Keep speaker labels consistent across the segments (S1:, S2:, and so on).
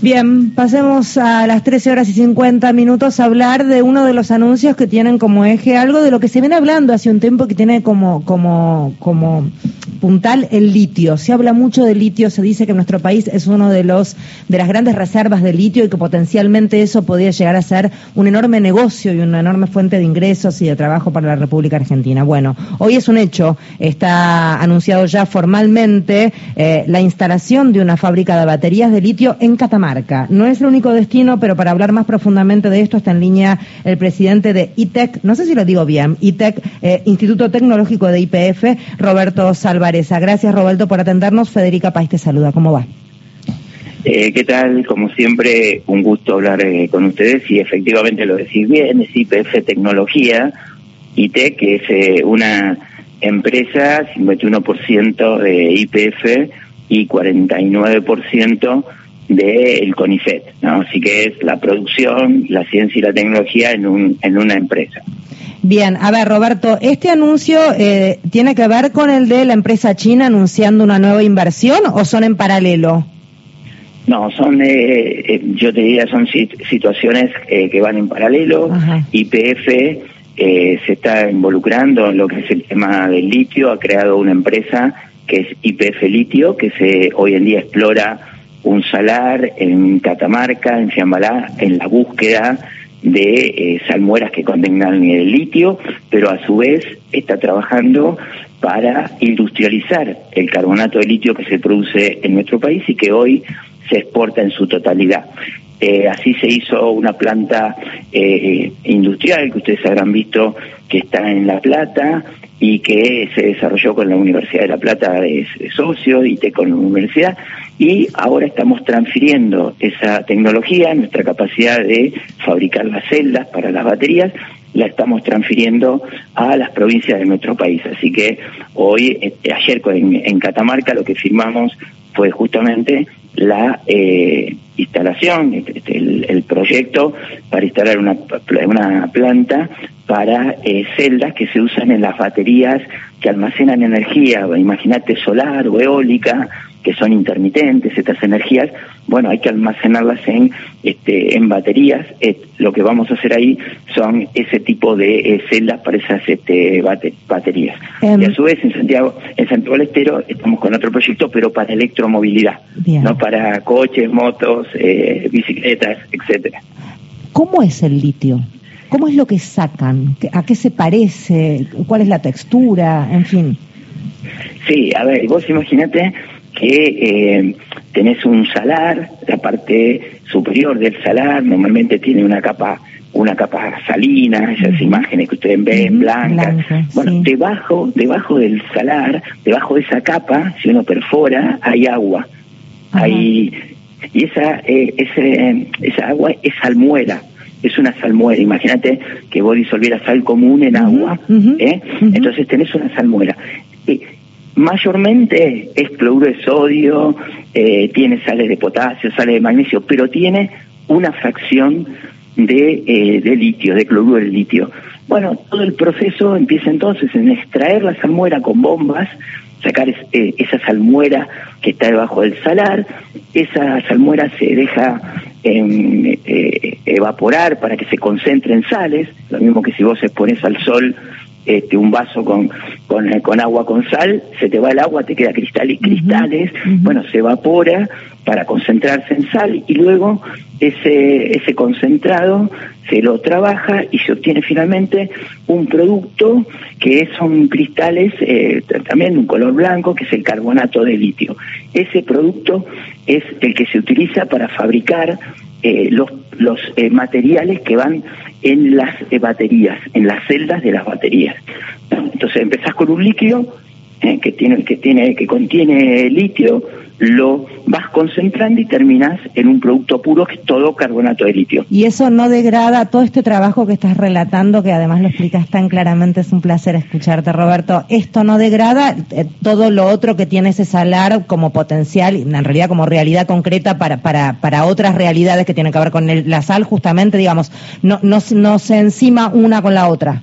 S1: Bien, pasemos a las 13 horas y 50 minutos a hablar de uno de los anuncios que tienen como eje algo de lo que se viene hablando hace un tiempo que tiene como, como, como puntal el litio. Se habla mucho de litio, se dice que nuestro país es uno de los de las grandes reservas de litio y que potencialmente eso podría llegar a ser un enorme negocio y una enorme fuente de ingresos y de trabajo para la República Argentina. Bueno, hoy es un hecho, está anunciado ya formalmente eh, la instalación de una fábrica de baterías de litio en Catamarca. No es el único destino, pero para hablar más profundamente de esto está en línea el presidente de ITEC, no sé si lo digo bien, ITEC, eh, Instituto Tecnológico de IPF, Roberto Gracias, Roberto, por atendernos. Federica País te saluda. ¿Cómo va?
S2: Eh, ¿Qué tal? Como siempre, un gusto hablar eh, con ustedes y efectivamente lo decís bien, es IPF Tecnología, ITEC, que es una empresa, 51% de IPF y 49% del CONICET, ¿no? Así que es la producción, la ciencia y la tecnología en, un, en una empresa.
S1: Bien, a ver, Roberto, ¿este anuncio eh, tiene que ver con el de la empresa china anunciando una nueva inversión o son en paralelo?
S2: No, son, eh, eh yo te diría, son situaciones eh, que van en paralelo. IPF eh, se está involucrando en lo que es el tema del litio, ha creado una empresa que es IPF Litio, que se hoy en día explora un salar en Catamarca, en Fiambalá, en la búsqueda de eh, salmueras que contengan el litio, pero a su vez está trabajando para industrializar el carbonato de litio que se produce en nuestro país y que hoy se exporta en su totalidad. Eh, así se hizo una planta eh, industrial que ustedes habrán visto que está en La Plata y que se desarrolló con la Universidad de La Plata de, socio y con la universidad y ahora estamos transfiriendo esa tecnología, nuestra capacidad de fabricar las celdas para las baterías, la estamos transfiriendo a las provincias de nuestro país. Así que hoy, eh, ayer en, Catamarca, lo que firmamos fue justamente la eh, instalación, este, este, el, proyecto para instalar una, una planta para eh, celdas que se usan en las baterías que almacenan energía, imagínate solar o eólica que son intermitentes, estas energías, bueno, hay que almacenarlas en, este, en baterías. Eh, lo que vamos a hacer ahí son ese tipo de eh, celdas para esas este, baterías. Em. y a su vez, en Santiago, en Santiago del Estero, estamos con otro proyecto, pero para electromovilidad, no para coches, motos, eh, bicicletas, etcétera.
S1: ¿Cómo es el litio? ¿Cómo es lo que sacan? ¿A qué se parece? ¿Cuál es la textura? En fin.
S2: Sí, a ver, vos imagínate que eh, tenés un salar, la parte superior del salar normalmente tiene una capa una capa salina, esas imágenes que ustedes ven, blancas. bueno, debajo, debajo del salar, debajo de esa capa, si uno perfora, hay agua. Hay, y esa, eh, ese, esa agua es salmuera es una salmuera. Imagínate que vos disolvieras sal común en agua, ¿eh? entonces tenés una salmuera. Mayormente es cloruro de sodio, eh, tiene sales de potasio, sales de magnesio, pero tiene una fracción de, eh, de litio, de cloruro de litio. Bueno, todo el proceso empieza entonces en extraer la salmuera con bombas, sacar eh, esa salmuera que está debajo del salar, esa salmuera se deja evaporar para que se concentre en sales, lo mismo que si vos expones al sol este, un vaso con, con, con, agua con sal, se te va el agua, te queda cristal y cristales, bueno, se evapora para concentrarse en sal y luego ese, ese concentrado se lo trabaja y se obtiene finalmente un producto que son cristales eh, también de un color blanco, que es el carbonato de litio. Ese producto es el que se utiliza para fabricar eh, los, los eh, materiales que van en las eh, baterías, en las celdas de las baterías. Entonces empezás con un líquido que tiene que tiene que contiene litio, lo vas concentrando y terminas en un producto puro que es todo carbonato de litio.
S1: Y eso no degrada todo este trabajo que estás relatando, que además lo explicas tan claramente, es un placer escucharte, Roberto. Esto no degrada eh, todo lo otro que tiene ese salar como potencial, en realidad como realidad concreta para, para, para otras realidades que tienen que ver con la sal, justamente, digamos, no, no, no se encima una con la otra.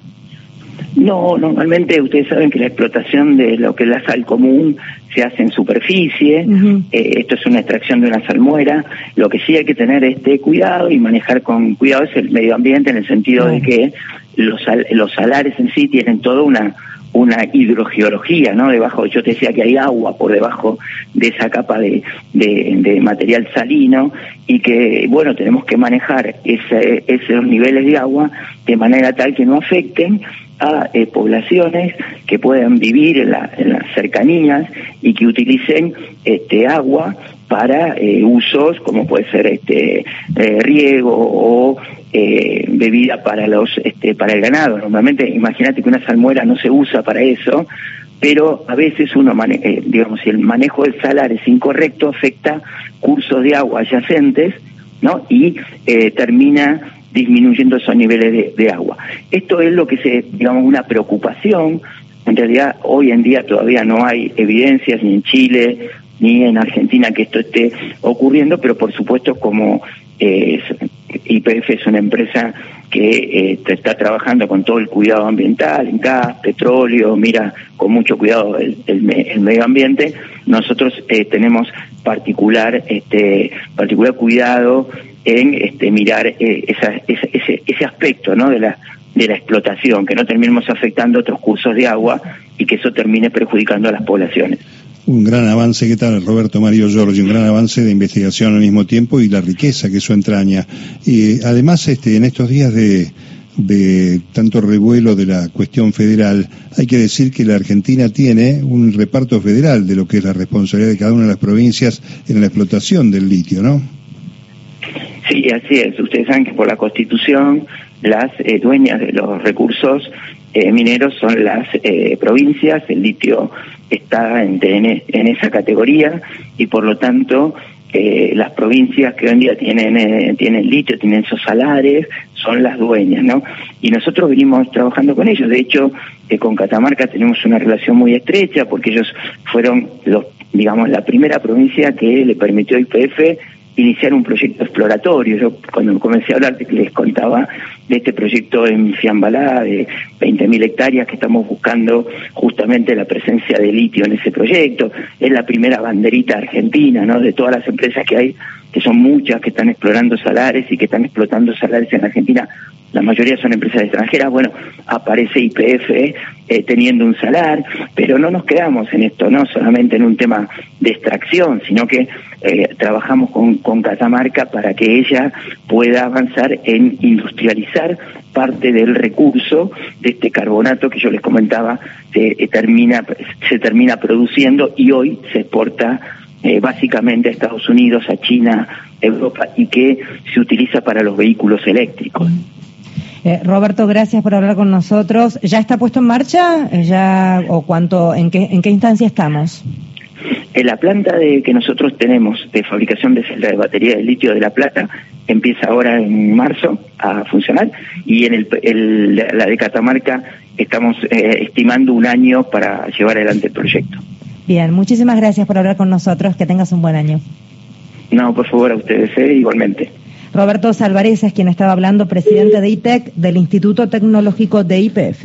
S2: No, normalmente ustedes saben que la explotación de lo que es la sal común se hace en superficie, eh, esto es una extracción de una salmuera, lo que sí hay que tener este cuidado y manejar con cuidado es el medio ambiente en el sentido de que los, los salares en sí tienen toda una una hidrogeología, ¿no? Debajo, yo te decía que hay agua por debajo de esa capa de, de, material salino y que, bueno, tenemos que manejar ese, esos niveles de agua de manera tal que no afecten a eh, poblaciones que puedan vivir en, las cercanías y que utilicen este agua para eh, usos como puede ser este eh, riego o bebida para los este, para el ganado. Normalmente imagínate que una salmuera no se usa para eso pero a veces uno digamos si el manejo del salar es incorrecto afecta cursos de agua adyacentes no y termina disminuyendo esos niveles de, agua. Esto es lo que se, digamos, una preocupación. En realidad, hoy en día todavía no hay evidencias ni en Chile ni en Argentina que esto esté ocurriendo, pero por supuesto como eh, IPF es una empresa que eh, está trabajando con todo el cuidado ambiental, en gas, petróleo, mira con mucho cuidado el, medio ambiente, nosotros eh, tenemos particular, este, particular cuidado en este, mirar eh, ese, aspecto ¿no? de, la, de la explotación, que no terminemos afectando otros cursos de agua y que eso termine perjudicando a las poblaciones.
S3: Un gran avance, ¿qué tal Roberto Mario Giorgi? Un gran avance de investigación al mismo tiempo y la riqueza que eso entraña. Y además, este, en estos días de tanto revuelo de la cuestión federal, hay que decir que la Argentina tiene un reparto federal de lo que es la responsabilidad de cada una de las provincias en la explotación del litio, ¿no?
S2: Sí, así es. Ustedes saben que por la Constitución las eh, dueñas de los recursos eh, mineros son las eh, provincias, el litio está en, esa categoría y por lo tanto las provincias que hoy en día tienen, tienen litio, tienen esos salares, son las dueñas, ¿no? Y nosotros venimos trabajando con ellos. De hecho, con Catamarca tenemos una relación muy estrecha porque ellos fueron los digamos, la primera provincia que le permitió IPF iniciar un proyecto exploratorio. Yo cuando comencé a hablar les contaba de este proyecto en Fiambalá de 20.000 hectáreas que estamos buscando justamente la presencia de litio en ese proyecto. Es la primera banderita argentina, ¿no? De todas las empresas que hay, que son muchas, que están explorando salares y que están explotando salares en Argentina. La mayoría son empresas extranjeras. Bueno, aparece IPF eh, teniendo un salar, pero no nos quedamos en esto, no solamente en un tema de extracción, sino que eh, trabajamos con, con Catamarca para que ella pueda avanzar en industrializar parte del recurso de este carbonato que yo les comentaba se termina se termina produciendo y hoy se exporta básicamente a Estados Unidos, a China, Europa y que se utiliza para los vehículos eléctricos.
S1: Eh, Roberto, gracias por hablar con nosotros. ¿Ya está puesto en marcha? Eh, ¿Ya o cuánto? ¿En qué en qué instancia estamos?
S2: En la planta de que nosotros tenemos de fabricación de celdas de batería de litio de la plata empieza ahora en marzo a funcionar y en el, la de Catamarca estamos eh, estimando un año para llevar adelante el proyecto.
S1: Bien, muchísimas gracias por hablar con nosotros. Que tengas un buen año.
S2: No, por favor, a ustedes, igualmente.
S1: Roberto Salvarez es quien estaba hablando, presidente de ITEC del Instituto Tecnológico de IPF.